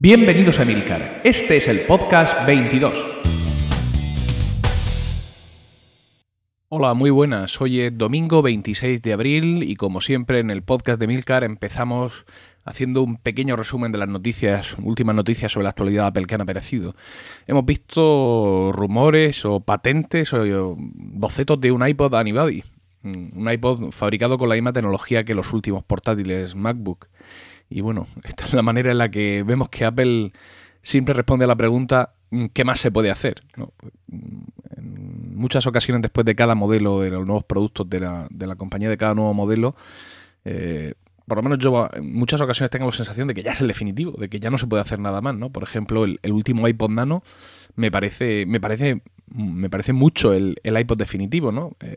Bienvenidos a Milcar. Este es el podcast 22. Hola, muy buenas. Hoy es domingo 26 de abril y como siempre en el podcast de Milcar empezamos haciendo un pequeño resumen de las noticias, últimas noticias sobre la actualidad de Apple que han aparecido. Hemos visto rumores o patentes o bocetos de un iPod Anybody, un iPod fabricado con la misma tecnología que los últimos portátiles MacBook. Y bueno, esta es la manera en la que vemos que Apple siempre responde a la pregunta ¿qué más se puede hacer? En muchas ocasiones después de cada modelo de los nuevos productos de la, de la compañía, de cada nuevo modelo, eh, por lo menos yo en muchas ocasiones tengo la sensación de que ya es el definitivo, de que ya no se puede hacer nada más, ¿no? Por ejemplo, el, último iPod Nano me parece, me parece, me parece mucho el, el iPod definitivo, ¿no? Eh,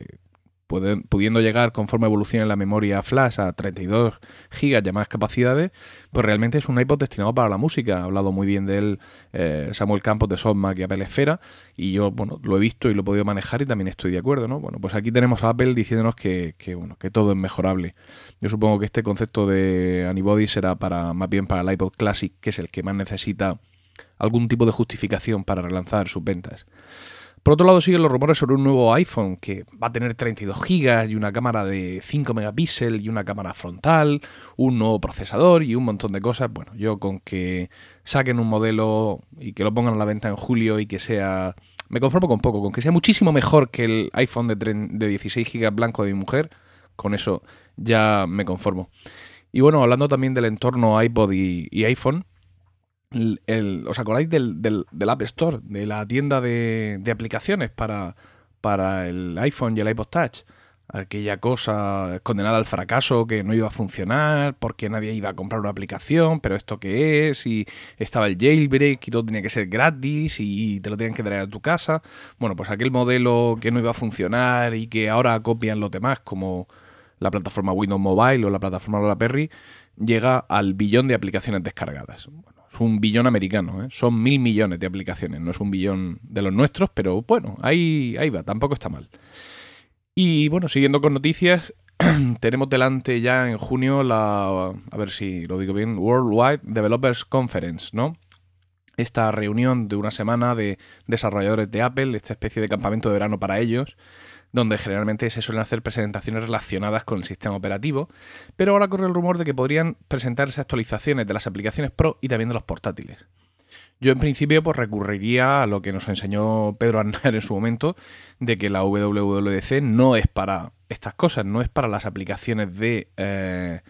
pudiendo llegar conforme evolucione la memoria flash a 32 gigas de más capacidades, pues realmente es un iPod destinado para la música. Ha hablado muy bien de él eh, Samuel Campos de Softmac y Apple Esfera, y yo, bueno, lo he visto y lo he podido manejar y también estoy de acuerdo, ¿no? Bueno, pues aquí tenemos a Apple diciéndonos que, bueno, que todo es mejorable. Yo supongo que este concepto de Anybody será para más bien para el iPod Classic, que es el que más necesita algún tipo de justificación para relanzar sus ventas. Por otro lado, siguen los rumores sobre un nuevo iPhone que va a tener 32 GB y una cámara de 5 megapíxeles y una cámara frontal, un nuevo procesador y un montón de cosas. Bueno, yo con que saquen un modelo y que lo pongan a la venta en julio y que sea... Me conformo con poco, con que sea muchísimo mejor que el iPhone de, de 16 GB blanco de mi mujer, con eso ya me conformo. Y bueno, hablando también del entorno iPod y iPhone, ¿Os acordáis del, del, App Store, de la tienda de, aplicaciones para, para el iPhone y el iPod Touch? Aquella cosa condenada al fracaso que no iba a funcionar porque nadie iba a comprar una aplicación, pero esto qué es, y estaba el jailbreak y todo tenía que ser gratis y te lo tenían que traer a tu casa. Bueno, pues aquel modelo que no iba a funcionar y que ahora copian los demás, como la plataforma Windows Mobile o la plataforma Lola Perry, llega al billón de aplicaciones descargadas. Es un billón americano, ¿eh? son mil millones de aplicaciones, no es un billón de los nuestros, pero bueno, ahí, ahí va, tampoco está mal. Y bueno, siguiendo con noticias, tenemos delante ya en junio la, a ver si lo digo bien, Worldwide Developers Conference, ¿no? Esta reunión de una semana de desarrolladores de Apple, esta especie de campamento de verano para ellos, donde generalmente se suelen hacer presentaciones relacionadas con el sistema operativo, pero ahora corre el rumor de que podrían presentarse actualizaciones de las aplicaciones Pro y también de los portátiles. Yo en principio pues recurriría a lo que nos enseñó Pedro Arnar en su momento, de que la WWDC no es para estas cosas, no es para las aplicaciones de, eh,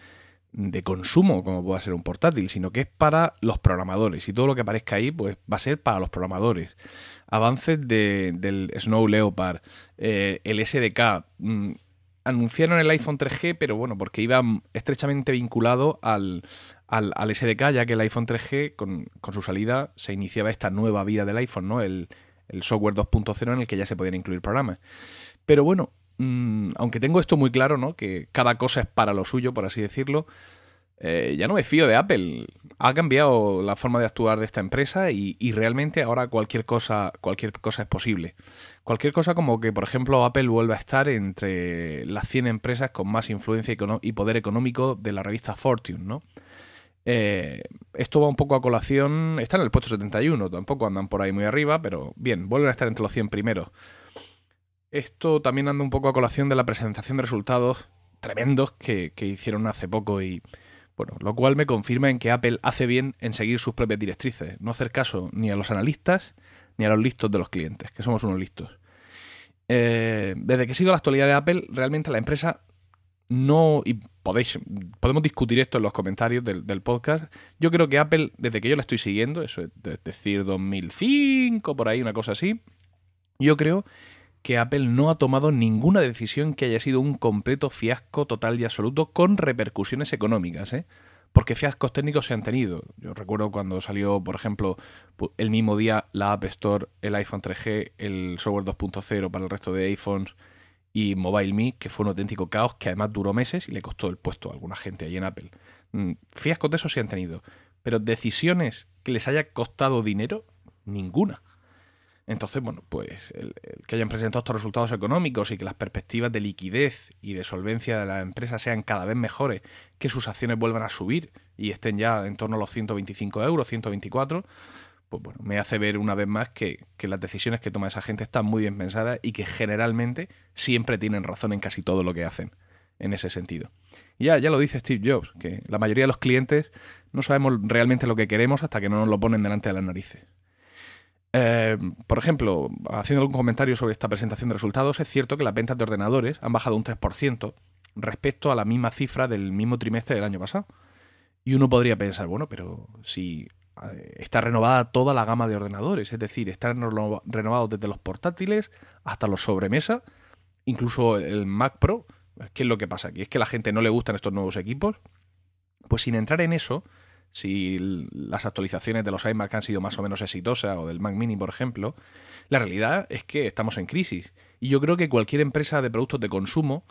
de consumo como pueda ser un portátil, sino que es para los programadores y todo lo que aparezca ahí pues va a ser para los programadores avances del Snow Leopard, eh, el SDK. Mm, anunciaron el iPhone 3G, pero bueno, porque iba estrechamente vinculado al, al, SDK, ya que el iPhone 3G, con, su salida, se iniciaba esta nueva vida del iPhone, ¿no? El, software 2.0 en el que ya se podían incluir programas. Pero bueno, mm, aunque tengo esto muy claro, ¿no? Que cada cosa es para lo suyo, por así decirlo. Eh, ya no me fío de Apple. Ha cambiado la forma de actuar de esta empresa y, realmente ahora cualquier cosa, cualquier cosa es posible. Cualquier cosa como que, por ejemplo, Apple vuelva a estar entre las 100 empresas con más influencia y poder económico de la revista Fortune, ¿no? Eh, esto va un poco a colación. Está en el puesto 71, tampoco andan por ahí muy arriba, pero bien, vuelven a estar entre los 100 primeros. Esto también anda un poco a colación de la presentación de resultados tremendos que hicieron hace poco y bueno, lo cual me confirma en que Apple hace bien en seguir sus propias directrices, no hacer caso ni a los analistas ni a los listos de los clientes, que somos unos listos. Eh, desde que sigo la actualidad de Apple, realmente la empresa no, y podéis, podemos discutir esto en los comentarios del, del, podcast. Yo creo que Apple, desde que yo la estoy siguiendo, eso es decir, 2005, por ahí, una cosa así, yo creo que Apple no ha tomado ninguna decisión que haya sido un completo fiasco total y absoluto con repercusiones económicas, ¿eh? Porque fiascos técnicos se han tenido. Yo recuerdo cuando salió, por ejemplo, el mismo día la App Store, el iPhone 3G, el software 2.0 para el resto de iPhones y MobileMe, que fue un auténtico caos que además duró meses y le costó el puesto a alguna gente ahí en Apple. Mm, fiascos de eso se han tenido. Pero decisiones que les haya costado dinero, ninguna. Entonces, bueno, pues el, que hayan presentado estos resultados económicos y que las perspectivas de liquidez y de solvencia de la empresa sean cada vez mejores, que sus acciones vuelvan a subir y estén ya en torno a los 125 euros, 124, pues bueno, me hace ver una vez más que, que las decisiones que toma esa gente están muy bien pensadas y que generalmente siempre tienen razón en casi todo lo que hacen en ese sentido. Ya, ya lo dice Steve Jobs, que la mayoría de los clientes no sabemos realmente lo que queremos hasta que no nos lo ponen delante de las narices. Eh, por ejemplo, haciendo algún comentario sobre esta presentación de resultados, es cierto que las ventas de ordenadores han bajado un 3% respecto a la misma cifra del mismo trimestre del año pasado. Y uno podría pensar, bueno, pero si eh, está renovada toda la gama de ordenadores, es decir, están renovados desde los portátiles hasta los sobremesa, incluso el Mac Pro. ¿Qué es lo que pasa aquí? ¿Es que a la gente no le gustan estos nuevos equipos? Pues sin entrar en eso, si las actualizaciones de los iMac han sido más o menos exitosas, o del Mac Mini, por ejemplo, la realidad es que estamos en crisis. Y yo creo que cualquier empresa de productos de consumo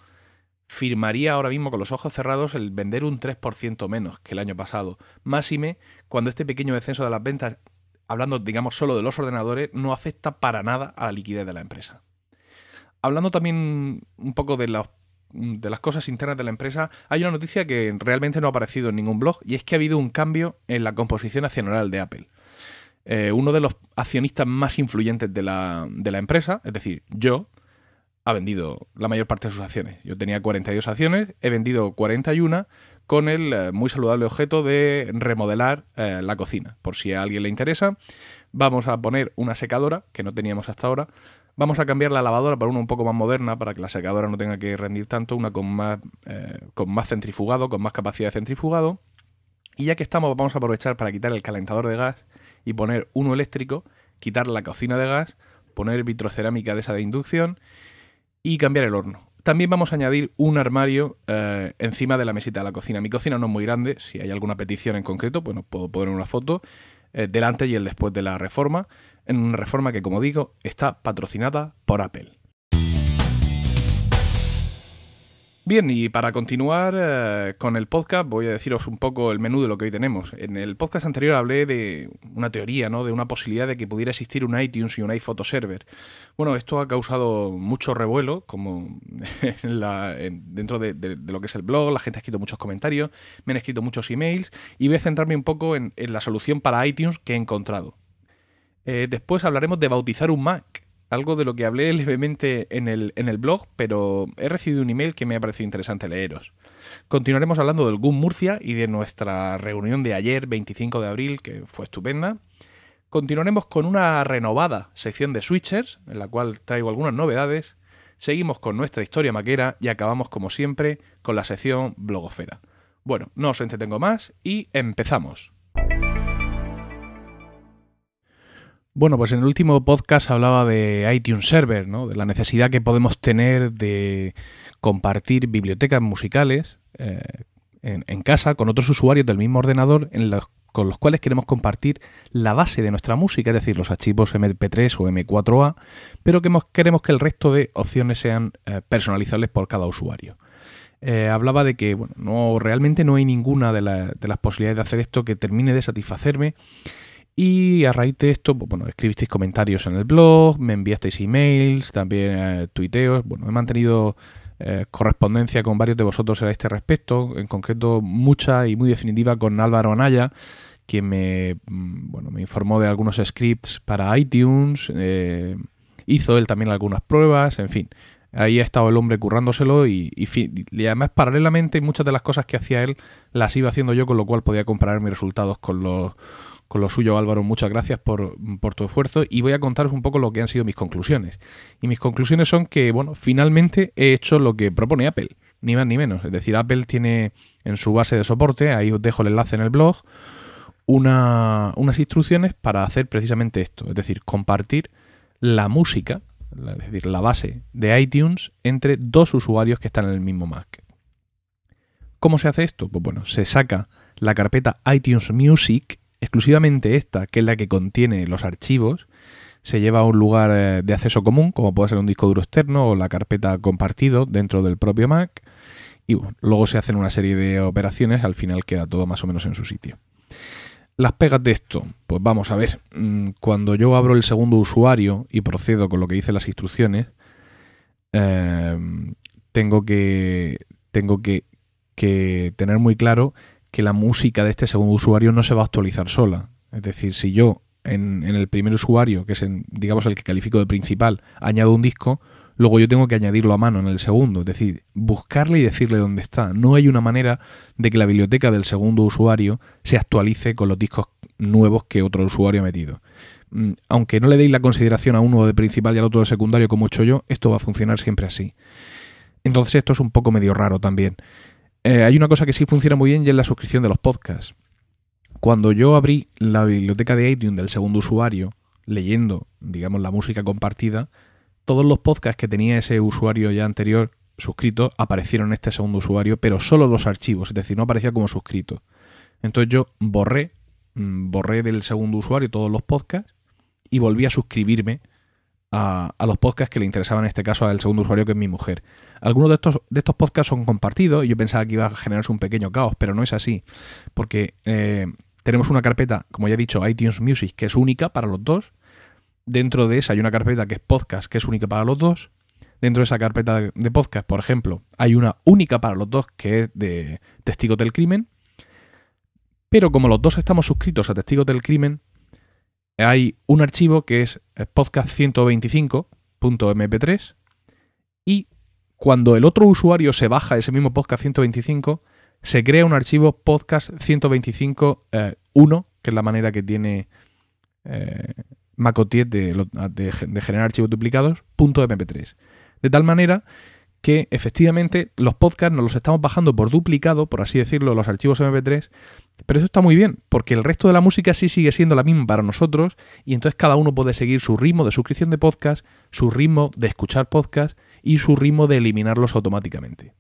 firmaría ahora mismo con los ojos cerrados el vender un 3% menos que el año pasado. Máxime cuando este pequeño descenso de las ventas, hablando digamos solo de los ordenadores, no afecta para nada a la liquidez de la empresa. Hablando también un poco de los de las cosas internas de la empresa, hay una noticia que realmente no ha aparecido en ningún blog y es que ha habido un cambio en la composición accionarial de Apple. Eh, uno de los accionistas más influyentes de la, de la empresa, es decir, yo, ha vendido la mayor parte de sus acciones. Yo tenía 42 acciones, he vendido 41 con el eh, muy saludable objeto de remodelar eh, la cocina. Por si a alguien le interesa, vamos a poner una secadora que no teníamos hasta ahora Vamos a cambiar la lavadora por una un poco más moderna para que la secadora no tenga que rendir tanto, una con más, eh, con más centrifugado, con más capacidad de centrifugado. Y ya que estamos, vamos a aprovechar para quitar el calentador de gas y poner uno eléctrico, quitar la cocina de gas, poner vitrocerámica de esa de inducción y cambiar el horno. También vamos a añadir un armario eh, encima de la mesita de la cocina. Mi cocina no es muy grande, si hay alguna petición en concreto, pues puedo poner una foto eh, delante y el después de la reforma en una reforma que, como digo, está patrocinada por Apple. Bien, y para continuar eh, con el podcast voy a deciros un poco el menú de lo que hoy tenemos. En el podcast anterior hablé de una teoría, ¿no? De una posibilidad de que pudiera existir un iTunes y un iPhoto server. Bueno, esto ha causado mucho revuelo, como dentro de, lo que es el blog, la gente ha escrito muchos comentarios, me han escrito muchos emails, y voy a centrarme un poco en la solución para iTunes que he encontrado. Eh, después hablaremos de bautizar un Mac, algo de lo que hablé levemente en el, en el blog, pero he recibido un email que me ha parecido interesante leeros. Continuaremos hablando del GUM Murcia y de nuestra reunión de ayer, 25 de abril, que fue estupenda. Continuaremos con una renovada sección de switchers, en la cual traigo algunas novedades. Seguimos con nuestra historia maquera y acabamos, como siempre, con la sección blogosfera. Bueno, no os entretengo más y empezamos. Bueno, pues en el último podcast hablaba de iTunes Server, ¿no? de la necesidad que podemos tener de compartir bibliotecas musicales eh, en, casa con otros usuarios del mismo ordenador con los cuales queremos compartir la base de nuestra música, es decir, los archivos MP3 o M4A, pero que queremos que el resto de opciones sean eh, personalizables por cada usuario. Eh, hablaba de que bueno, no, realmente no hay ninguna de, de las posibilidades de hacer esto que termine de satisfacerme y a raíz de esto, bueno, escribisteis comentarios en el blog, me enviasteis emails, también eh, tuiteos. Bueno, he mantenido eh, correspondencia con varios de vosotros a este respecto, en concreto mucha y muy definitiva con Álvaro Anaya, quien me, mm, bueno, me informó de algunos scripts para iTunes, eh, hizo él también algunas pruebas, en fin. Ahí ha estado el hombre currándoselo y, y, además paralelamente muchas de las cosas que hacía él las iba haciendo yo, con lo cual podía comparar mis resultados con los con lo suyo, Álvaro, muchas gracias por, tu esfuerzo y voy a contaros un poco lo que han sido mis conclusiones. Y mis conclusiones son que, bueno, finalmente he hecho lo que propone Apple, ni más ni menos. Es decir, Apple tiene en su base de soporte, ahí os dejo el enlace en el blog, una, unas instrucciones para hacer precisamente esto, es decir, compartir la música, es decir, la base de iTunes entre dos usuarios que están en el mismo Mac. ¿Cómo se hace esto? Pues bueno, se saca la carpeta iTunes Music exclusivamente esta, que es la que contiene los archivos, se lleva a un lugar eh, de acceso común, como puede ser un disco duro externo o la carpeta compartido dentro del propio Mac, y luego se hacen una serie de operaciones, al final queda todo más o menos en su sitio. Las pegas de esto, pues vamos a ver, mm, cuando yo abro el segundo usuario y procedo con lo que dicen las instrucciones, em, tengo que tengo que, tener muy claro que la música de este segundo usuario no se va a actualizar sola. Es decir, si yo en, el primer usuario, que es digamos el que califico de principal, añado un disco, luego yo tengo que añadirlo a mano en el segundo, es decir, buscarle y decirle dónde está. No hay una manera de que la biblioteca del segundo usuario se actualice con los discos nuevos que otro usuario ha metido. Mm, aunque no le deis la consideración a uno de principal y al otro de secundario como he hecho yo, esto va a funcionar siempre así. Entonces esto es un poco medio raro también. Eh, hay una cosa que sí funciona muy bien y es la suscripción de los podcasts. Cuando yo abrí la biblioteca de iTunes del segundo usuario, leyendo, digamos, la música compartida, todos los podcasts que tenía ese usuario ya anterior suscrito aparecieron en este segundo usuario, pero solo los archivos, es decir, no aparecía como suscrito. Entonces yo borré, mm, borré del segundo usuario todos los podcasts y volví a suscribirme a, los podcasts que le interesaban en este caso al segundo usuario que es mi mujer. Algunos de estos, de estos podcasts son compartidos y yo pensaba que iba a generarse un pequeño caos, pero no es así, porque eh, tenemos una carpeta, como ya he dicho, iTunes Music, que es única para los dos. Dentro de esa hay una carpeta que es podcast, que es única para los dos. Dentro de esa carpeta de podcast, por ejemplo, hay una única para los dos que es de Testigos del Crimen. Pero como los dos estamos suscritos a Testigos del Crimen, hay un archivo que es podcast 125.mp3 y cuando el otro usuario se baja ese mismo podcast 125, se crea un archivo podcast 125.1, eh, que es la manera que tiene eh, Macotiet de, generar archivos duplicados, .mp3. De tal manera que efectivamente los podcasts nos los estamos bajando por duplicado, por así decirlo, los archivos MP3, pero eso está muy bien, porque el resto de la música sí sigue siendo la misma para nosotros, y entonces cada uno puede seguir su ritmo de suscripción de podcast, su ritmo de escuchar podcast y su ritmo de eliminarlos automáticamente.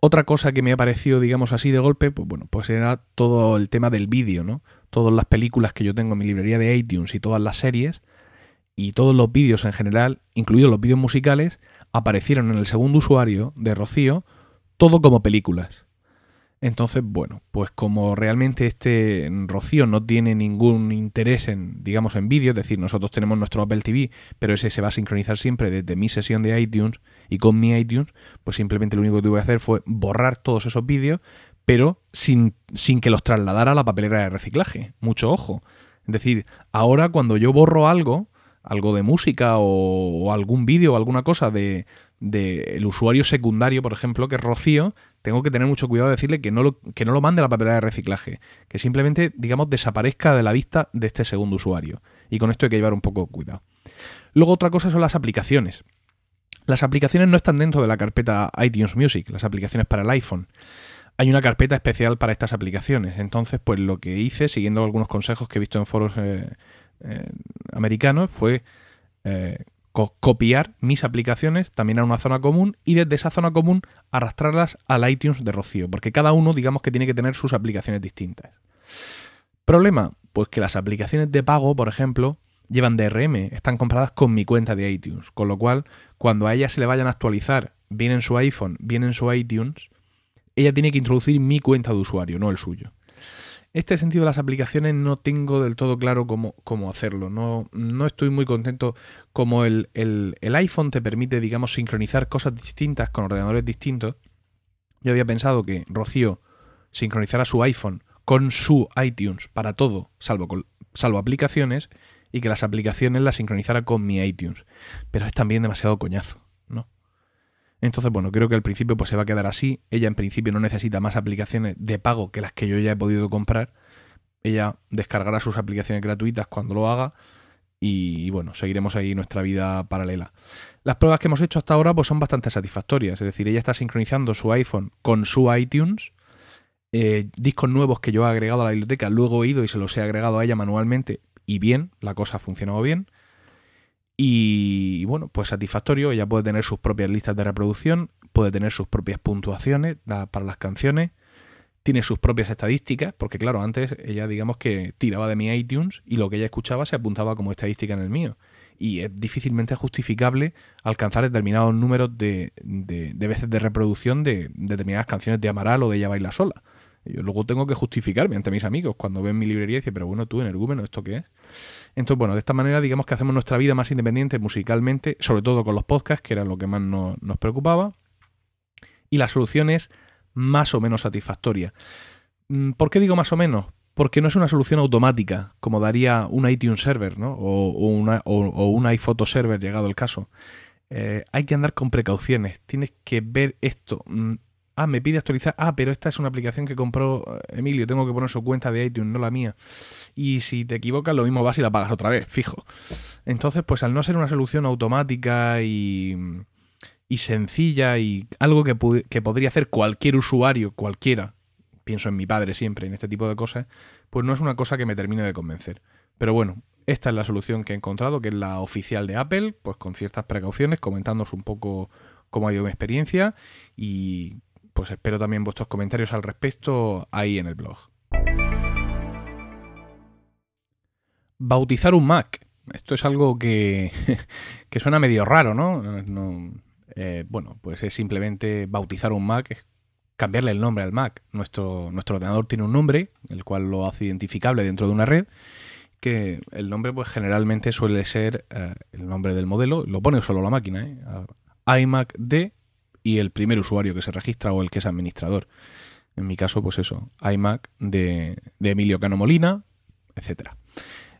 Otra cosa que me ha parecido, digamos así, de golpe, pues bueno, pues era todo el tema del vídeo, ¿no? Todas las películas que yo tengo en mi librería de iTunes y todas las series, y todos los vídeos en general, incluidos los vídeos musicales, aparecieron en el segundo usuario de Rocío todo como películas. Entonces, bueno, pues como realmente este Rocío no tiene ningún interés en, digamos, en vídeo, es decir, nosotros tenemos nuestro Apple TV, pero ese se va a sincronizar siempre desde mi sesión de iTunes y con mi iTunes, pues simplemente lo único que tuve que hacer fue borrar todos esos vídeos, pero sin, sin que los trasladara a la papelera de reciclaje. Mucho ojo. Es decir, ahora cuando yo borro algo, algo de música o, algún vídeo o alguna cosa de, el usuario secundario, por ejemplo, que es Rocío, tengo que tener mucho cuidado de decirle que no lo, que no lo mande a la papelera de reciclaje, que simplemente, digamos, desaparezca de la vista de este segundo usuario. Y con esto hay que llevar un poco cuidado. Luego otra cosa son las aplicaciones. Las aplicaciones no están dentro de la carpeta iTunes Music, las aplicaciones para el iPhone. Hay una carpeta especial para estas aplicaciones. Entonces, pues lo que hice, siguiendo algunos consejos que he visto en foros eh, eh, americano fue eh, copiar mis aplicaciones también a una zona común y desde esa zona común arrastrarlas al iTunes de Rocío, porque cada uno digamos que tiene que tener sus aplicaciones distintas. Problema, pues que las aplicaciones de pago, por ejemplo, llevan DRM, están compradas con mi cuenta de iTunes, con lo cual cuando a ella se le vayan a actualizar, bien en su iPhone, bien en su iTunes, ella tiene que introducir mi cuenta de usuario, no el suyo este sentido de las aplicaciones no tengo del todo claro cómo, cómo hacerlo. No, no, estoy muy contento como el, iPhone te permite, digamos, sincronizar cosas distintas con ordenadores distintos. Yo había pensado que Rocío sincronizara su iPhone con su iTunes para todo, salvo, salvo aplicaciones, y que las aplicaciones las sincronizara con mi iTunes. Pero es también demasiado coñazo. Entonces, bueno, creo que al principio pues se va a quedar así. Ella en principio no necesita más aplicaciones de pago que las que yo ya he podido comprar. Ella descargará sus aplicaciones gratuitas cuando lo haga y, bueno, seguiremos ahí nuestra vida paralela. Las pruebas que hemos hecho hasta ahora pues son bastante satisfactorias. Es decir, ella está sincronizando su iPhone con su iTunes. Eh, discos nuevos que yo he agregado a la biblioteca, luego he ido y se los he agregado a ella manualmente y bien, la cosa ha funcionado bien. Y bueno, pues satisfactorio, ella puede tener sus propias listas de reproducción, puede tener sus propias puntuaciones para las canciones, tiene sus propias estadísticas, porque claro, antes ella digamos que tiraba de mi iTunes y lo que ella escuchaba se apuntaba como estadística en el mío. Y es difícilmente justificable alcanzar determinados números de, de, veces de reproducción de, determinadas canciones de Amaral o de Ella Baila Sola. Yo luego tengo que justificarme ante mis amigos cuando ven mi librería y dicen, pero bueno, tú, energúmeno, ¿esto qué es? Entonces, bueno, de esta manera digamos que hacemos nuestra vida más independiente musicalmente, sobre todo con los podcasts, que era lo que más nos, preocupaba. Y la solución es más o menos satisfactoria. Mm, ¿Por qué digo más o menos? Porque no es una solución automática, como daría un iTunes Server, ¿no? O, una, o, un iPhoto Server, llegado el caso. Eh, hay que andar con precauciones. Tienes que ver esto. Ah, me pide actualizar. Ah, pero esta es una aplicación que compró eh, Emilio. Tengo que poner su cuenta de iTunes, no la mía. Y si te equivocas, lo mismo vas y la pagas otra vez, fijo. Entonces, pues al no ser una solución automática y, y sencilla y algo que, que podría hacer cualquier usuario, cualquiera, pienso en mi padre siempre, en este tipo de cosas, pues no es una cosa que me termine de convencer. Pero bueno, esta es la solución que he encontrado, que es la oficial de Apple, pues con ciertas precauciones, comentándoos un poco cómo ha ido mi experiencia y pues espero también vuestros comentarios al respecto ahí en el blog. Bautizar un Mac. Esto es algo que, que suena medio raro, ¿no? Eh, bueno, pues es simplemente bautizar un Mac, cambiarle el nombre al Mac. Nuestro, nuestro ordenador tiene un nombre, el cual lo hace identificable dentro de una red, que el nombre pues generalmente suele ser eh, el nombre del modelo, lo pone solo la máquina, ¿eh? iMac D y el primer usuario que se registra o el que es administrador. En mi caso, pues eso, iMac de, Emilio Cano Molina, etcétera.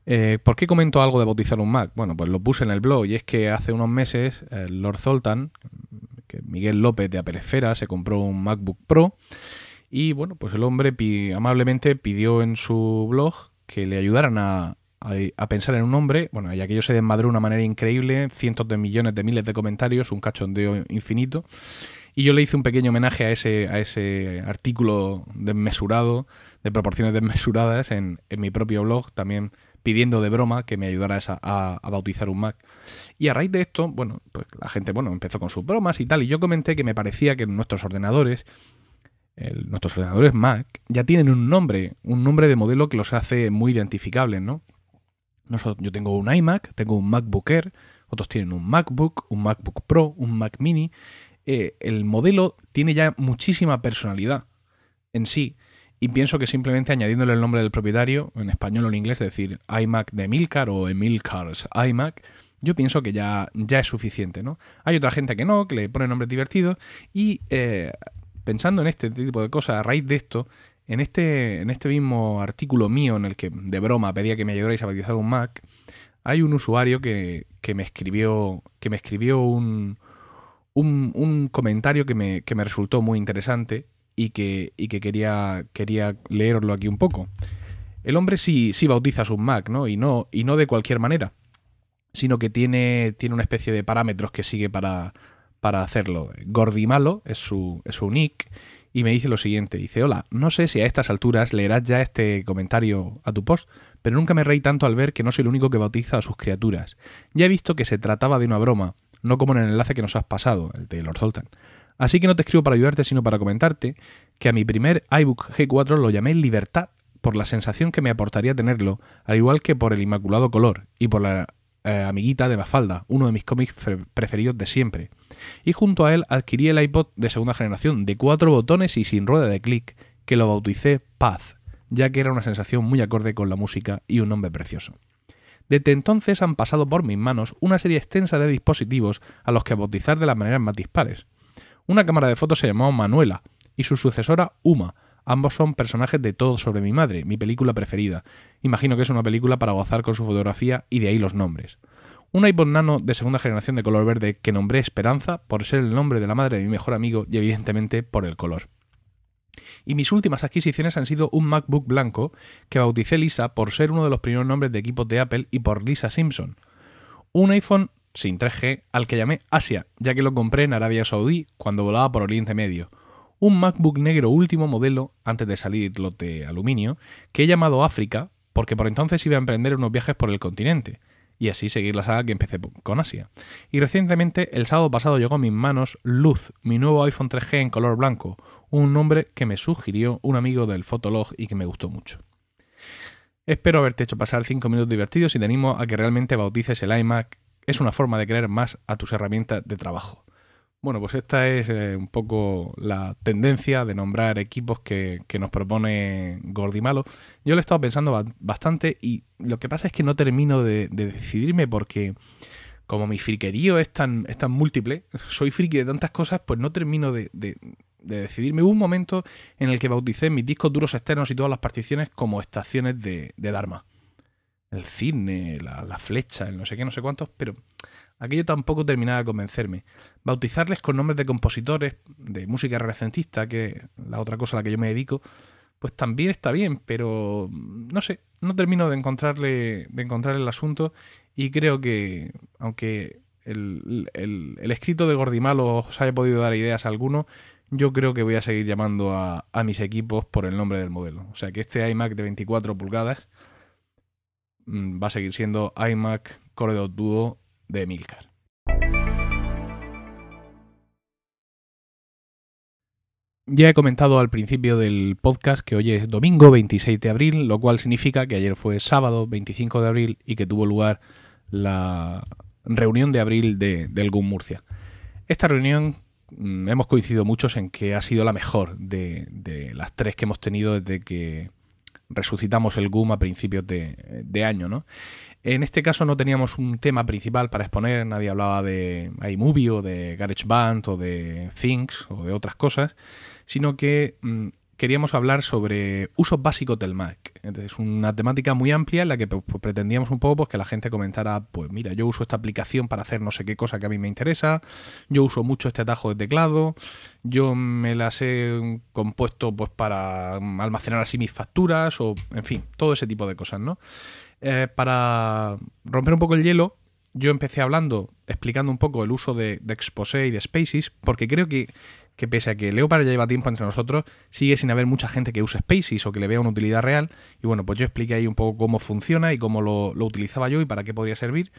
Eh, ¿Por qué comento algo de bautizar un Mac? Bueno, pues lo puse en el blog y es que hace unos meses el Lord Zoltan, Miguel López de Apple Esfera se compró un MacBook Pro y bueno, pues el hombre amablemente pidió en su blog que le ayudaran a, pensar en un nombre. Bueno, y aquello se desmadró de una manera increíble, cientos de millones de miles de comentarios, un cachondeo infinito. Y yo le hice un pequeño homenaje a ese, a ese artículo desmesurado, de proporciones desmesuradas, en, en mi propio blog, también pidiendo de broma que me ayudara a, bautizar un Mac. Y a raíz de esto, bueno, pues la gente, bueno, empezó con sus bromas y tal, y yo comenté que me parecía que nuestros ordenadores, nuestros ordenadores Mac, ya tienen un nombre, un nombre de modelo que los hace muy identificables, ¿no? Yo tengo un iMac, tengo un MacBook Air, otros tienen un MacBook, un MacBook Pro, un Mac Mini. Eh, el modelo tiene ya muchísima personalidad en sí y pienso que simplemente añadiéndole el nombre del propietario, en español o en inglés, es decir, iMac de Emilcar o Emilcar's iMac, yo pienso que ya, ya es suficiente, ¿no? Hay otra gente que no, que le pone nombres divertidos y eh, pensando en este tipo de cosas, a raíz de esto, en este, en este mismo artículo mío en el que de broma pedía que me ayudarais a bautizar un Mac, hay un usuario que, me escribió, que me escribió un, un, un comentario que me, que me resultó muy interesante y que, y que quería, quería leerlo aquí un poco. El hombre sí, sí bautiza su Mac, ¿no? Y, ¿no? y no de cualquier manera, sino que tiene, tiene una especie de parámetros que sigue para, para hacerlo. Gordimalo es su, es su nick y me dice lo siguiente. Dice, hola, no sé si a estas alturas leerás ya este comentario a tu post, pero nunca me reí tanto al ver que no soy el único que bautiza a sus criaturas. Ya he visto que se trataba de una broma, no como en el enlace que nos has pasado, el de Lord Sultan. Así que no te escribo para ayudarte, sino para comentarte que a mi primer iBook G4 lo llamé Libertad por la sensación que me aportaría tenerlo, al igual que por el inmaculado color y por la eh, amiguita de Mafalda, uno de mis cómics preferidos de siempre. Y junto a él adquirí el iPod de segunda generación, de cuatro botones y sin rueda de clic, que lo bauticé Paz, ya que era una sensación muy acorde con la música y un nombre precioso. Desde entonces han pasado por mis manos una serie extensa de dispositivos a los que bautizar de las maneras más dispares. Una cámara de fotos se llamó Manuela y su sucesora Uma. Ambos son personajes de Todo sobre mi madre, mi película preferida. Imagino que es una película para gozar con su fotografía y de ahí los nombres. Un iPod Nano de segunda generación de color verde que nombré Esperanza por ser el nombre de la madre de mi mejor amigo y evidentemente por el color. Y mis últimas adquisiciones han sido un MacBook blanco que bauticé Lisa por ser uno de los primeros nombres de equipos de Apple y por Lisa Simpson. Un iPhone sin 3G, al que llamé Asia, ya que lo compré en Arabia Saudí cuando volaba por Oriente Medio. Un MacBook negro último modelo, antes de salir los de aluminio, que he llamado África, porque por entonces iba a emprender unos viajes por el continente, y así seguir la saga que empecé con Asia. Y recientemente, el sábado pasado, llegó a mis manos Luz, mi nuevo iPhone 3G en color blanco, un nombre que me sugirió un amigo del Fotolog y que me gustó mucho. Espero haberte hecho pasar 5 minutos divertidos y te animo a que realmente bautices el iMac es una forma de creer más a tus herramientas de trabajo. Bueno, pues esta es eh, un poco la tendencia de nombrar equipos que, nos propone Gordimalo. Yo lo he estado pensando bastante y lo que pasa es que no termino de, decidirme porque como mi friquerío es tan, es tan múltiple, soy friki de tantas cosas, pues no termino de, decidirme. Hubo un momento en el que bauticé mis discos duros externos y todas las particiones como estaciones de, Dharma. El cine, la, la flecha, el no sé qué, no sé cuántos, pero Aquello tampoco terminaba de convencerme. Bautizarles con nombres de compositores, de música renacentista, que es la otra cosa a la que yo me dedico, pues también está bien, pero no sé, no termino de encontrarle, de encontrar el asunto y creo que, aunque el, escrito de Gordimalo os haya podido dar ideas a alguno, yo creo que voy a seguir llamando a, a, mis equipos por el nombre del modelo. O sea que este iMac de 24 pulgadas mm, va a seguir siendo iMac Core 2 Duo de Milcar. Ya he comentado al principio del podcast que hoy es domingo 26 de abril, lo cual significa que ayer fue sábado 25 de abril y que tuvo lugar la reunión de abril de, del GUM Murcia. Esta reunión mm, hemos coincidido muchos en que ha sido la mejor de, de, las tres que hemos tenido desde que resucitamos el GUM a principios de, de año, ¿no? En este caso no teníamos un tema principal para exponer, nadie hablaba de iMovie o de GarageBand o de Things o de otras cosas, sino que mm, queríamos hablar sobre usos básicos del Mac. Es una temática muy amplia en la que pues, pues, pretendíamos un poco pues, que la gente comentara, pues mira, yo uso esta aplicación para hacer no sé qué cosa que a mí me interesa, yo uso mucho este atajo de teclado, yo me las he compuesto pues para almacenar así mis facturas o, en fin, todo ese tipo de cosas, ¿no? Eh, para romper un poco el hielo, yo empecé hablando, explicando un poco el uso de, de Expose y de Spaces, porque creo que, que pese a que Leopard ya lleva tiempo entre nosotros, sigue sin haber mucha gente que use Spaces o que le vea una utilidad real. Y bueno, pues yo expliqué ahí un poco cómo funciona y cómo lo, lo utilizaba yo y para qué podría servir.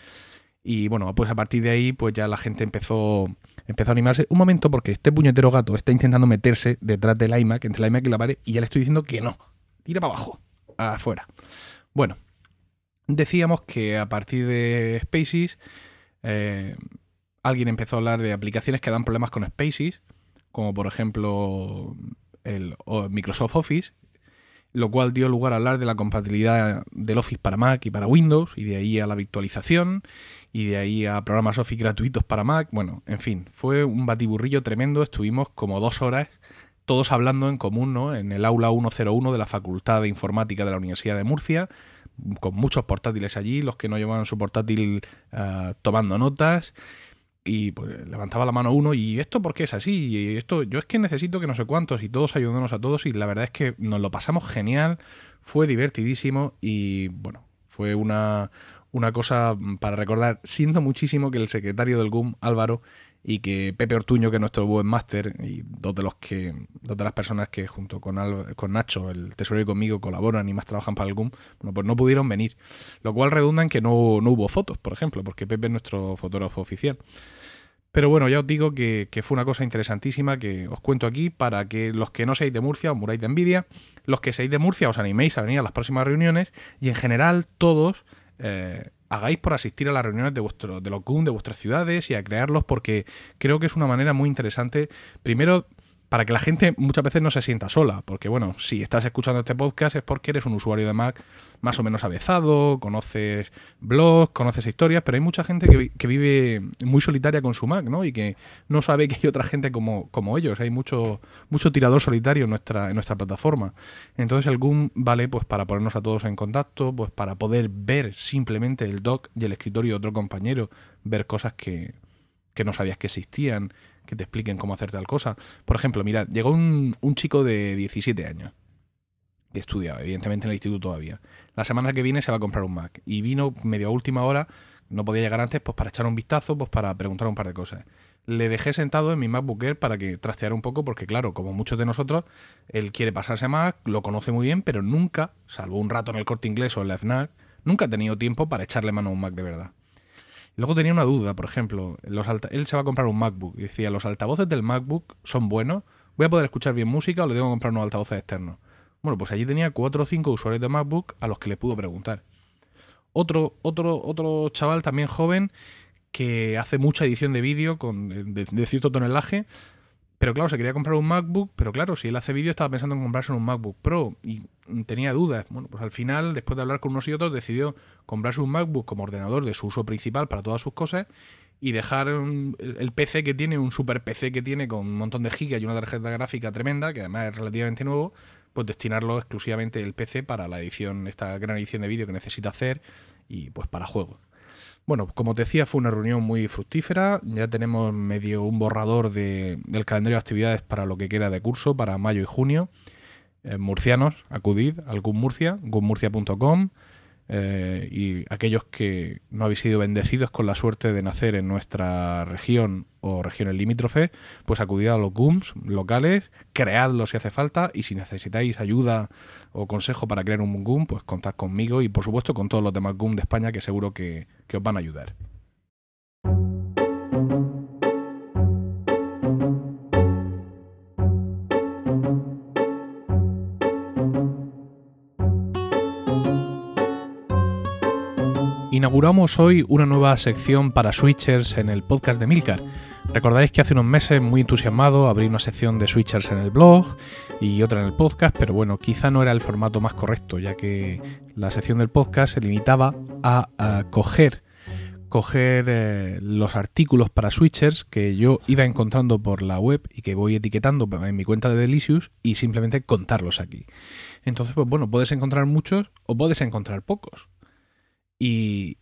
Y bueno, pues a partir de ahí, pues ya la gente empezó, empezó a animarse. Un momento, porque este puñetero gato está intentando meterse detrás del iMac, entre el iMac y la pared, y ya le estoy diciendo que no. Tira para abajo, afuera. Bueno, decíamos que a partir de Spaces eh, alguien empezó a hablar de aplicaciones que dan problemas con Spaces, como por ejemplo el Microsoft Office, lo cual dio lugar a hablar de la compatibilidad del Office para Mac y para Windows, y de ahí a la virtualización, y de ahí a programas Office gratuitos para Mac. Bueno, en fin, fue un batiburrillo tremendo. Estuvimos como dos horas todos hablando en común, ¿no? En el aula 101 de la Facultad de Informática de la Universidad de Murcia, con muchos portátiles allí, los que no llevaban su portátil eh, tomando notas. Y pues levantaba la mano uno, y esto por qué es así, y esto, yo es que necesito que no sé cuántos, y todos ayudándonos a todos, y la verdad es que nos lo pasamos genial, fue divertidísimo, y bueno, fue una, una cosa para recordar. Siento muchísimo que el secretario del GUM, Álvaro, y que Pepe Ortuño, que es nuestro buen máster, y dos de los que, dos de las personas que junto con, con Nacho, el tesorero y conmigo, colaboran y más trabajan para el GUM, bueno, pues no pudieron venir. Lo cual redunda en que no, no hubo fotos, por ejemplo, porque Pepe es nuestro fotógrafo oficial. Pero bueno, ya os digo que, que, fue una cosa interesantísima que os cuento aquí para que los que no seáis de Murcia os muráis de envidia, los que seáis de Murcia os animéis a venir a las próximas reuniones y en general todos eh, hagáis por asistir a las reuniones de, vuestro, de los GUM de vuestras ciudades y a crearlos porque creo que es una manera muy interesante, primero para que la gente muchas veces no se sienta sola, porque bueno, si estás escuchando este podcast es porque eres un usuario de Mac más o menos avezado, conoces blogs, conoces historias, pero hay mucha gente que, vive muy solitaria con su Mac, ¿no? Y que no sabe que hay otra gente como, como ellos, hay mucho, mucho tirador solitario en nuestra, en nuestra plataforma. Entonces el GUM vale pues para ponernos a todos en contacto, pues para poder ver simplemente el doc y el escritorio de otro compañero, ver cosas que, que no sabías que existían, que te expliquen cómo hacer tal cosa. Por ejemplo, mira, llegó un, chico de 17 años que estudia, evidentemente en el instituto todavía. La semana que viene se va a comprar un Mac y vino medio a última hora, no podía llegar antes, pues para echar un vistazo, pues para preguntar un par de cosas. Le dejé sentado en mi MacBook Air para que trasteara un poco, porque claro, como muchos de nosotros, él quiere pasarse a Mac, lo conoce muy bien, pero nunca, salvo un rato en el corte inglés o en la FNAC, nunca ha tenido tiempo para echarle mano a un Mac de verdad. Luego tenía una duda, por ejemplo, los él se va a comprar un MacBook y decía, ¿los altavoces del MacBook son buenos? ¿Voy a poder escuchar bien música o le tengo que comprar unos altavoces externos? Bueno, pues allí tenía cuatro o cinco usuarios de MacBook a los que le pudo preguntar. Otro, otro, otro chaval también joven que hace mucha edición de vídeo con de, cierto tonelaje. Pero claro, se quería comprar un MacBook, pero claro, si él hace vídeo estaba pensando en comprarse un MacBook Pro y tenía dudas. Bueno, pues al final, después de hablar con unos y otros, decidió comprarse un MacBook como ordenador de su uso principal para todas sus cosas y dejar el PC que tiene, un super PC que tiene con un montón de gigas y una tarjeta gráfica tremenda, que además es relativamente nuevo, pues destinarlo exclusivamente el PC para la edición, esta gran edición de vídeo que necesita hacer y pues para juegos. Bueno, como te decía, fue una reunión muy fructífera. Ya tenemos medio un borrador de, del calendario de actividades para lo que queda de curso, para mayo y junio. Eh, murcianos, acudid al GUMurcia, gummurcia.com. Eh, y aquellos que no habéis sido bendecidos con la suerte de nacer en nuestra región o regiones limítrofes, pues acudid a los GUMs locales, creadlos si hace falta y si necesitáis ayuda o consejo para crear un GUM, pues contad conmigo y por supuesto con todos los demás GUM de España que seguro que, que os van a ayudar. Inauguramos hoy una nueva sección para switchers en el podcast de Milcar. Recordáis que hace unos meses, muy entusiasmado, abrí una sección de switchers en el blog y otra en el podcast, pero bueno, quizá no era el formato más correcto, ya que la sección del podcast se limitaba a, coger, eh, los artículos para switchers que yo iba encontrando por la web y que voy etiquetando en mi cuenta de Delicious y simplemente contarlos aquí. Entonces, pues bueno, puedes encontrar muchos o puedes encontrar pocos. Y,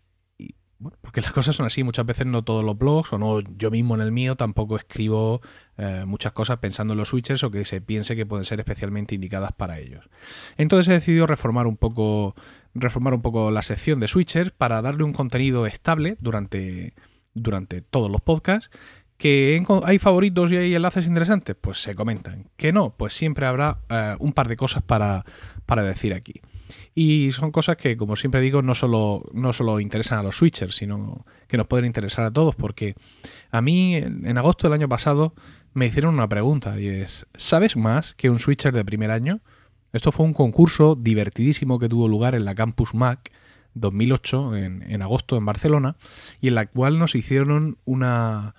bueno, porque las cosas son así, muchas veces no todos los blogs o no yo mismo en el mío tampoco escribo eh, muchas cosas pensando en los switchers o que se piense que pueden ser especialmente indicadas para ellos. Entonces he decidido reformar un poco reformar un poco la sección de switchers para darle un contenido estable durante durante todos los podcasts que hay favoritos y hay enlaces interesantes, pues se comentan. Que no, pues siempre habrá eh, un par de cosas para, para decir aquí. Y son cosas que, como siempre digo, no solo, no solo interesan a los switchers, sino que nos pueden interesar a todos, porque a mí en, agosto del año pasado me hicieron una pregunta y es, ¿sabes más que un switcher de primer año? Esto fue un concurso divertidísimo que tuvo lugar en la Campus Mac 2008, en, en agosto en Barcelona, y en la cual nos hicieron una,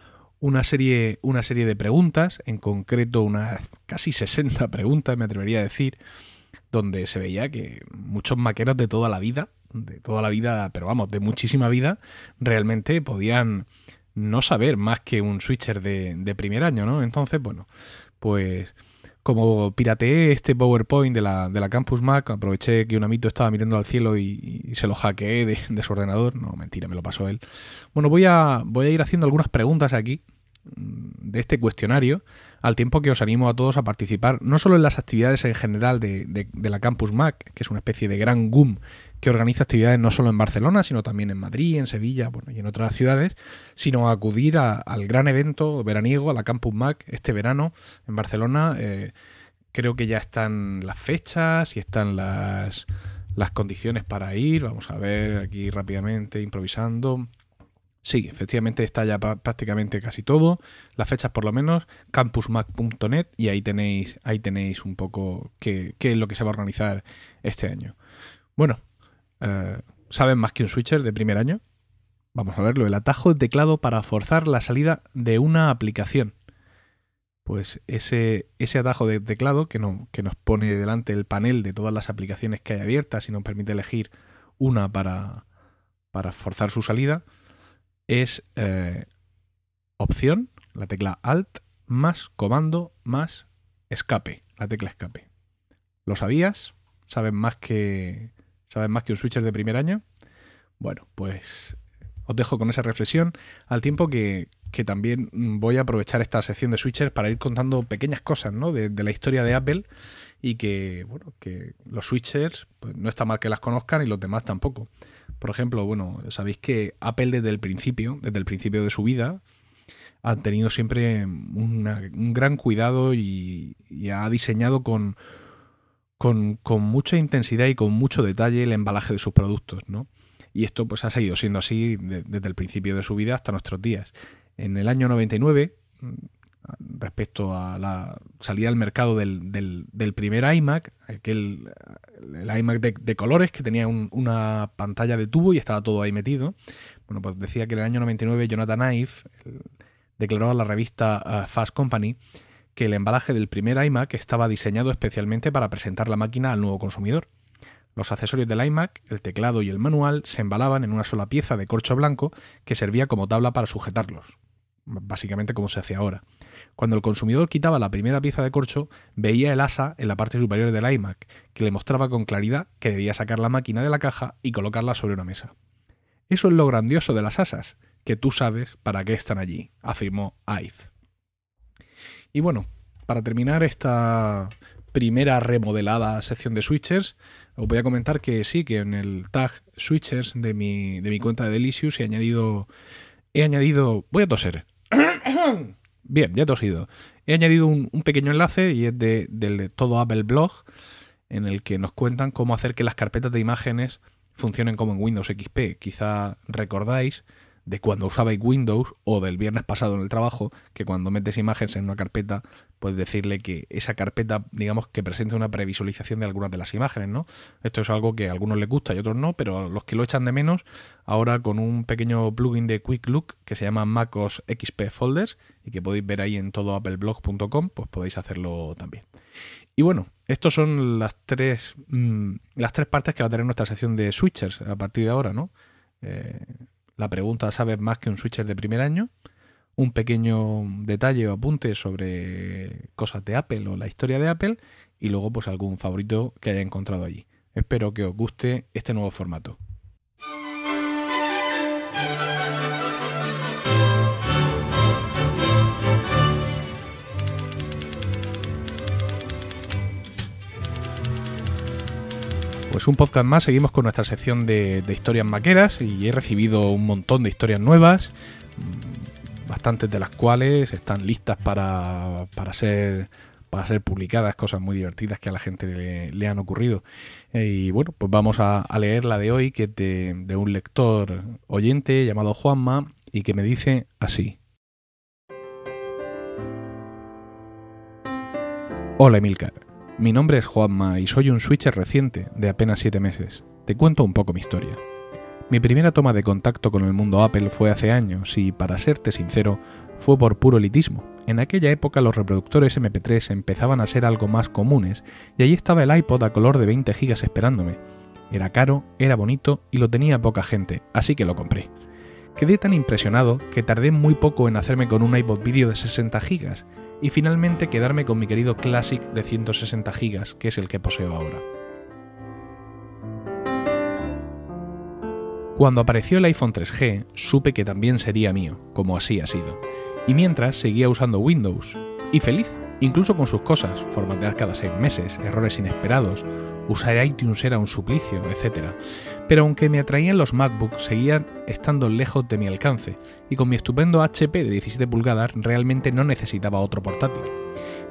una serie, una serie de preguntas, en concreto unas casi 60 preguntas, me atrevería a decir, donde se veía que muchos maqueros de toda la vida, de toda la vida, pero vamos, de muchísima vida, realmente podían no saber más que un switcher de, primer año, ¿no? Entonces, bueno, pues como pirateé este PowerPoint de la, de la Campus Mac, aproveché que un amito estaba mirando al cielo y, se lo hackeé de, de, su ordenador. No, mentira, me lo pasó él. Bueno, voy a, voy a ir haciendo algunas preguntas aquí mm, de este cuestionario al tiempo que os animo a todos a participar no solo en las actividades en general de, la Campus Mac, que es una especie de gran GUM que organiza actividades no solo en Barcelona, sino también en Madrid, en Sevilla bueno, y en otras ciudades, sino a acudir al gran evento veraniego, a la Campus Mac, este verano en Barcelona. Eh, creo que ya están las fechas y están las, las condiciones para ir. Vamos a ver aquí rápidamente, improvisando. Sí, efectivamente está ya prácticamente casi todo. Las fechas por lo menos, campusmac.net y ahí tenéis, ahí tenéis un poco qué, es lo que se va a organizar este año. Bueno, eh, ¿saben más que un switcher de primer año? Vamos a verlo, el atajo de teclado para forzar la salida de una aplicación. Pues ese, ese atajo de teclado que, no, que nos pone delante el panel de todas las aplicaciones que hay abiertas y nos permite elegir una para, para forzar su salida, es eh, opción, la tecla Alt, más comando, más escape, la tecla escape. ¿Lo sabías? ¿Sabes más que, ¿sabes más que un switcher de primer año? Bueno, pues os dejo con esa reflexión, al tiempo que, que también voy a aprovechar esta sección de switchers para ir contando pequeñas cosas ¿no? de, de, la historia de Apple y que, bueno, que los switchers pues, no está mal que las conozcan y los demás tampoco. Por ejemplo, bueno, sabéis que Apple desde el principio, desde el principio de su vida, ha tenido siempre un gran cuidado y, ha diseñado con, con, mucha intensidad y con mucho detalle el embalaje de sus productos, ¿no? Y esto pues ha seguido siendo así desde el principio de su vida hasta nuestros días. En el año 99 respecto a la salida al mercado del, primer iMac, aquel, el iMac de, colores que tenía una pantalla de tubo y estaba todo ahí metido. Bueno, pues decía que en el año 99 Jonathan Ive declaró a la revista uh, Fast Company que el embalaje del primer iMac estaba diseñado especialmente para presentar la máquina al nuevo consumidor. Los accesorios del iMac, el teclado y el manual se embalaban en una sola pieza de corcho blanco que servía como tabla para sujetarlos, básicamente como se hace ahora. Cuando el consumidor quitaba la primera pieza de corcho, veía el asa en la parte superior del iMac, que le mostraba con claridad que debía sacar la máquina de la caja y colocarla sobre una mesa. Eso es lo grandioso de las asas, que tú sabes para qué están allí, afirmó Ive. Y bueno, para terminar esta primera remodelada sección de switchers, os voy a comentar que sí, que en el tag switchers de mi, de mi cuenta de Delicious he añadido. He añadido. Voy a toser. Bien, ya he tosido. He añadido un, pequeño enlace y es de, del Todo Apple Blog, en el que nos cuentan cómo hacer que las carpetas de imágenes funcionen como en Windows XP. Quizá recordáis de cuando usabais Windows o del viernes pasado en el trabajo, que cuando metes imágenes en una carpeta, puedes decirle que esa carpeta, digamos, que presente una previsualización de algunas de las imágenes, ¿no? Esto es algo que a algunos les gusta y a otros no, pero los que lo echan de menos, ahora con un pequeño plugin de Quick Look que se llama MacOS XP Folders y que podéis ver ahí en todoappleblog.com, pues podéis hacerlo también. Y bueno, estas son las tres, mm, las tres partes que va a tener nuestra sección de switchers a partir de ahora, ¿no? Eh, la pregunta ¿sabes más que un switcher de primer año? Un pequeño detalle o apunte sobre cosas de Apple o la historia de Apple y luego pues algún favorito que haya encontrado allí. Espero que os guste este nuevo formato. Pues un podcast más, seguimos con nuestra sección de, historias maqueras y he recibido un montón de historias nuevas, bastantes de las cuales están listas para, ser para ser publicadas, cosas muy divertidas que a la gente le, han ocurrido. Eh, y bueno, pues vamos a, leer la de hoy, que es de, de un lector oyente llamado Juanma y que me dice así. Hola Emilcar. Mi nombre es Juanma y soy un switcher reciente, de apenas 7 meses. Te cuento un poco mi historia. Mi primera toma de contacto con el mundo Apple fue hace años y, para serte sincero, fue por puro elitismo. En aquella época los reproductores MP3 empezaban a ser algo más comunes y allí estaba el iPod a color de 20 GB esperándome. Era caro, era bonito y lo tenía poca gente, así que lo compré. Quedé tan impresionado que tardé muy poco en hacerme con un iPod vídeo de 60 GB y finalmente quedarme con mi querido Classic de 160 GB, que es el que poseo ahora. Cuando apareció el iPhone 3G, supe que también sería mío, como así ha sido. Y mientras seguía usando Windows, y feliz, incluso con sus cosas, formatear cada seis meses, errores inesperados, usar iTunes era un suplicio, etc. Pero aunque me atraían los MacBooks, seguían estando lejos de mi alcance, y con mi estupendo HP de 17 pulgadas realmente no necesitaba otro portátil.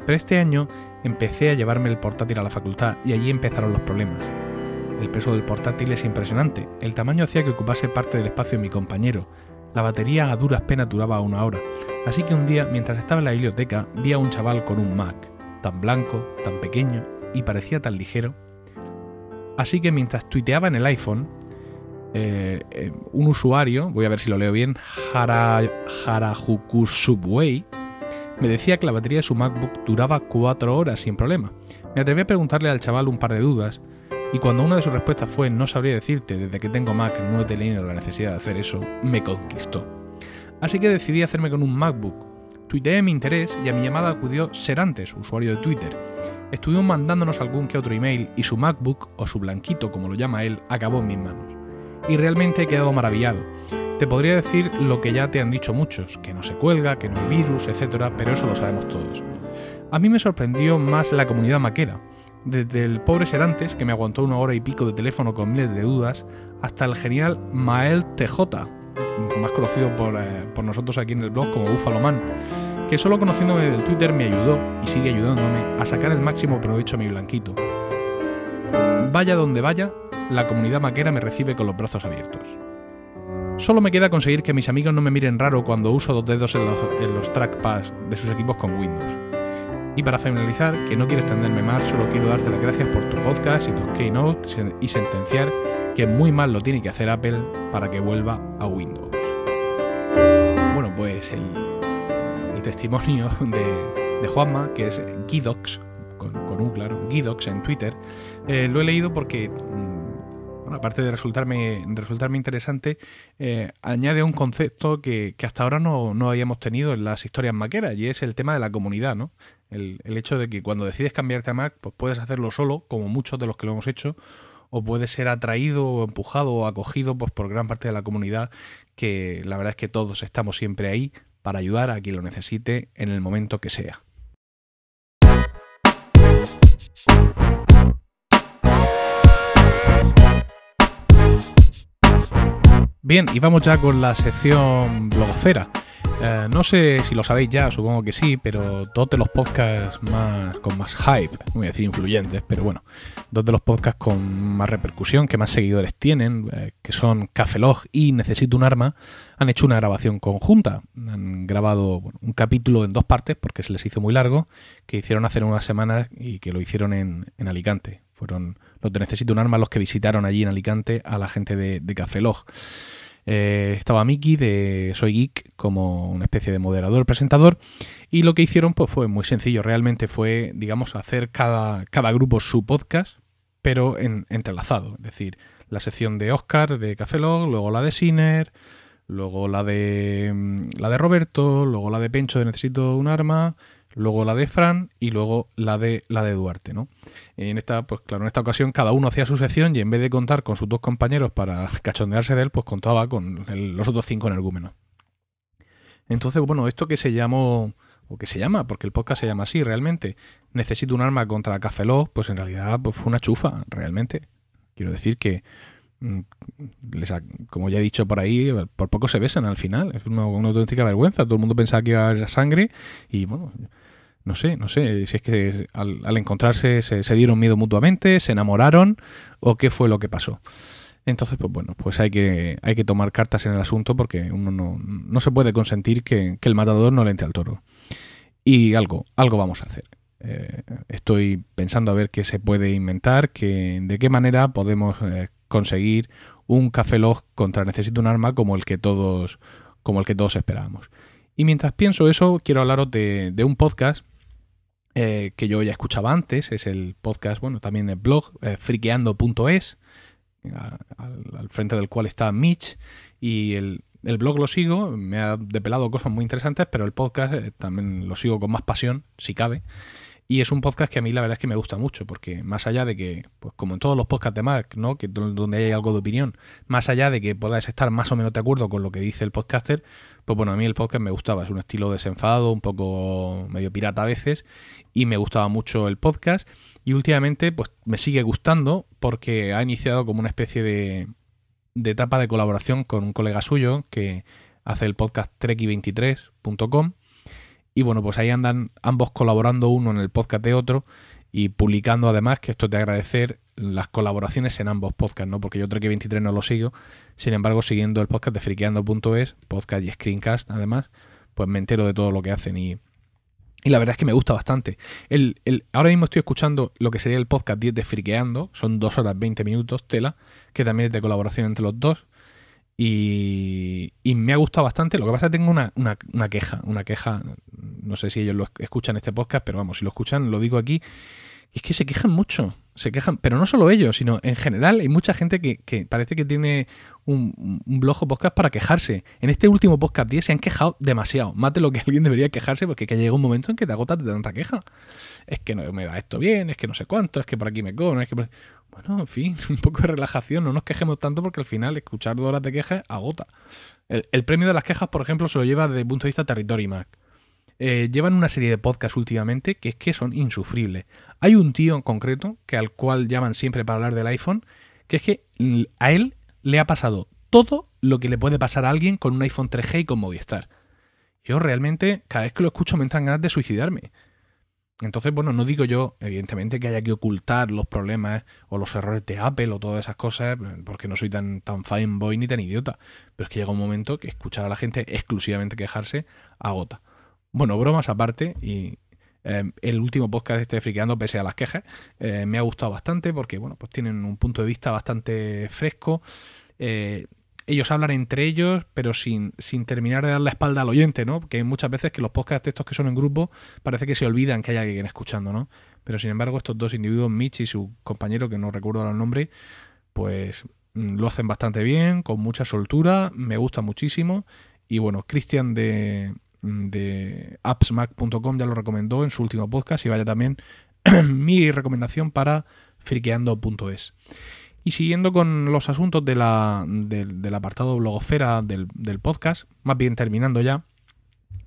Pero este año empecé a llevarme el portátil a la facultad y allí empezaron los problemas. El peso del portátil es impresionante, el tamaño hacía que ocupase parte del espacio de mi compañero, la batería a duras penas duraba una hora, así que un día, mientras estaba en la biblioteca, vi a un chaval con un Mac, tan blanco, tan pequeño y parecía tan ligero. Así que mientras tuiteaba en el iPhone, eh, eh, un usuario, voy a ver si lo leo bien, Hara, Harajuku Subway, me decía que la batería de su MacBook duraba 4 horas sin problema. Me atreví a preguntarle al chaval un par de dudas, y cuando una de sus respuestas fue no sabría decirte, desde que tengo Mac no he tenido la necesidad de hacer eso, me conquistó. Así que decidí hacerme con un MacBook. Tuiteé mi interés y a mi llamada acudió Serantes, usuario de Twitter, Estuvimos mandándonos algún que otro email y su MacBook, o su blanquito como lo llama él, acabó en mis manos. Y realmente he quedado maravillado. Te podría decir lo que ya te han dicho muchos, que no se cuelga, que no hay virus, etc., pero eso lo sabemos todos. A mí me sorprendió más la comunidad maquera, desde el pobre Serantes, que me aguantó una hora y pico de teléfono con miles de dudas, hasta el genial Mael TJ, más conocido por, eh, por nosotros aquí en el blog como Buffalo Man, que solo conociéndome del Twitter me ayudó y sigue ayudándome a sacar el máximo provecho a mi blanquito. Vaya donde vaya, la comunidad maquera me recibe con los brazos abiertos. Solo me queda conseguir que mis amigos no me miren raro cuando uso dos dedos en los, en los trackpads de sus equipos con Windows. Y para finalizar, que no quiero extenderme más, solo quiero darte las gracias por tu podcast y tus keynotes y sentenciar que muy mal lo tiene que hacer Apple para que vuelva a Windows. Bueno, pues el, testimonio de, Juanma, que es Gidox, con, un claro, Gidox en Twitter, eh, lo he leído porque mm, aparte de resultarme, resultarme interesante, eh, añade un concepto que, hasta ahora no, no, habíamos tenido en las historias maqueras, y es el tema de la comunidad, ¿no? El, hecho de que cuando decides cambiarte a Mac, pues puedes hacerlo solo, como muchos de los que lo hemos hecho, o puedes ser atraído o empujado o acogido pues, por gran parte de la comunidad, que la verdad es que todos estamos siempre ahí para ayudar a quien lo necesite en el momento que sea. Bien, y vamos ya con la sección blogosfera. Eh, no sé si lo sabéis ya, supongo que sí, pero dos de los podcasts más con más hype, voy a decir influyentes, pero bueno, dos de los podcasts con más repercusión, que más seguidores tienen, eh, que son Cafelog y Necesito un arma, han hecho una grabación conjunta. Han grabado un capítulo en dos partes, porque se les hizo muy largo, que hicieron hace unas semanas y que lo hicieron en, Alicante. Fueron los de Necesito un arma los que visitaron allí en Alicante a la gente de, de Cafelog. Eh, estaba Miki de Soy Geek como una especie de moderador, presentador, y lo que hicieron pues fue muy sencillo, realmente fue, digamos, hacer cada, cada grupo su podcast, pero en, entrelazado, es decir, la sección de Oscar de Café Log, luego la de Siner, luego la de mm, la de Roberto, luego la de Pencho de Necesito un arma, luego la de Fran y luego la de la de Duarte, ¿no? En esta, pues claro, en esta ocasión cada uno hacía su sección y en vez de contar con sus dos compañeros para cachondearse de él, pues contaba con los otros cinco energúmenos. Entonces, bueno, esto que se llamó, o que se llama, porque el podcast se llama así realmente, Necesito un arma contra Cafeló, pues en realidad pues fue una chufa, realmente. Quiero decir que, mm, como ya he dicho por ahí, por poco se besan al final. Es una, una auténtica vergüenza. Todo el mundo pensaba que iba a haber sangre y bueno, no sé, no sé si es que al, encontrarse se, dieron miedo mutuamente, se enamoraron o qué fue lo que pasó. Entonces, pues bueno, pues hay que, hay que tomar cartas en el asunto porque uno no, no se puede consentir que, el matador no le entre al toro. Y algo, algo vamos a hacer. Eh, estoy pensando a ver qué se puede inventar, que, de qué manera podemos eh, conseguir un café log contra Necesito un arma como el que todos, como el que todos esperábamos. Y mientras pienso eso, quiero hablaros de, de un podcast eh, que yo ya escuchaba antes, es el podcast, bueno, también el blog, eh, friqueando.es, al, frente del cual está Mitch, y el, blog lo sigo, me ha depelado cosas muy interesantes, pero el podcast eh, también lo sigo con más pasión, si cabe. Y es un podcast que a mí la verdad es que me gusta mucho, porque más allá de que, pues como en todos los podcasts de Mac, ¿no? Que donde hay algo de opinión, más allá de que puedas estar más o menos de acuerdo con lo que dice el podcaster, pues bueno, a mí el podcast me gustaba, es un estilo desenfadado, un poco medio pirata a veces, y me gustaba mucho el podcast. Y últimamente, pues me sigue gustando porque ha iniciado como una especie de, de etapa de colaboración con un colega suyo que hace el podcast treki23.com y bueno, pues ahí andan ambos colaborando uno en el podcast de otro y publicando además, que esto te agradecer, las colaboraciones en ambos podcasts, ¿no? Porque yo Trek 23 no lo sigo, sin embargo, siguiendo el podcast de friqueando.es, podcast y screencast además, pues me entero de todo lo que hacen y, y la verdad es que me gusta bastante. El, el, ahora mismo estoy escuchando lo que sería el podcast 10 de Friqueando, son 2 horas 20 minutos, tela, que también es de colaboración entre los dos. Y, me ha gustado bastante. Lo que pasa es que tengo una, una, queja, una queja, no sé si ellos lo escuchan este podcast, pero vamos, si lo escuchan, lo digo aquí. Y es que se quejan mucho, se quejan, pero no solo ellos, sino en general hay mucha gente que, parece que tiene un, un, blog o podcast para quejarse. En este último podcast 10 se han quejado demasiado, más de lo que alguien debería quejarse, porque que llega un momento en que te agotas de tanta queja. Es que no me va esto bien, es que no sé cuánto, es que por aquí me cobran, es que bueno, en fin, un poco de relajación, no nos quejemos tanto porque al final escuchar dos horas de quejas agota. El, premio de las quejas, por ejemplo, se lo lleva desde el punto de vista Territory Mac. Eh, llevan una serie de podcasts últimamente que es que son insufribles. Hay un tío en concreto, que al cual llaman siempre para hablar del iPhone, que es que a él le ha pasado todo lo que le puede pasar a alguien con un iPhone 3G y con Movistar. Yo realmente, cada vez que lo escucho me entran ganas de suicidarme. Entonces, bueno, no digo yo, evidentemente, que haya que ocultar los problemas o los errores de Apple o todas esas cosas, porque no soy tan, tan fanboy ni tan idiota. Pero es que llega un momento que escuchar a la gente exclusivamente quejarse agota. Bueno, bromas aparte, y eh, el último podcast este Friqueando, pese a las quejas, eh, me ha gustado bastante porque, bueno, pues tienen un punto de vista bastante fresco. Eh, ellos hablan entre ellos, pero sin, sin terminar de dar la espalda al oyente, ¿no? Que hay muchas veces que los podcasts estos que son en grupo parece que se olvidan que hay alguien escuchando, ¿no? Pero sin embargo, estos dos individuos, Mitch y su compañero, que no recuerdo el nombre, pues mm, lo hacen bastante bien, con mucha soltura, me gusta muchísimo. Y bueno, Cristian de, de appsmac.com ya lo recomendó en su último podcast y vaya también mi recomendación para friqueando.es. Y siguiendo con los asuntos de del apartado blogosfera del, podcast, más bien terminando ya,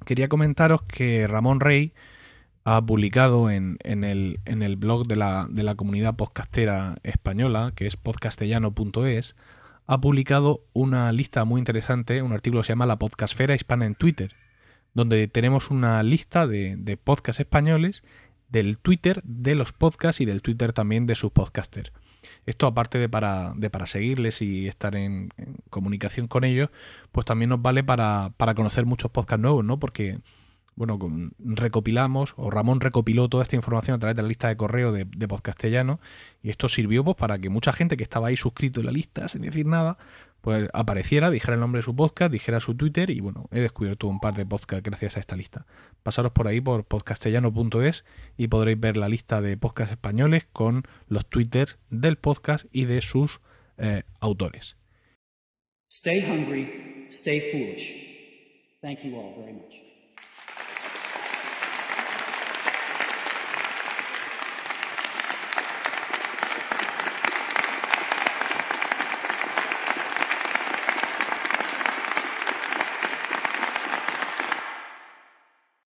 quería comentaros que Ramón Rey ha publicado en, el, blog de la, de la, comunidad podcastera española, que es podcastellano.es, ha publicado una lista muy interesante, un artículo que se llama La Podcastfera Hispana en Twitter, donde tenemos una lista de, de podcasts españoles del Twitter de los podcasts y del Twitter también de sus podcasters. Esto aparte de para, de para seguirles y estar en, comunicación con ellos, pues también nos vale para, para conocer muchos podcasts nuevos, ¿no? Porque bueno, recopilamos, o Ramón recopiló toda esta información a través de la lista de correo de, de Podcastellano, y esto sirvió pues, para que mucha gente que estaba ahí suscrito en la lista, sin decir nada, pues apareciera, dijera el nombre de su podcast, dijera su Twitter, y bueno, he descubierto un par de podcasts gracias a esta lista. Pasaros por ahí por podcastellano.es y podréis ver la lista de podcasts españoles con los Twitters del podcast y de sus eh, autores. Stay hungry, stay foolish. Thank you all very much.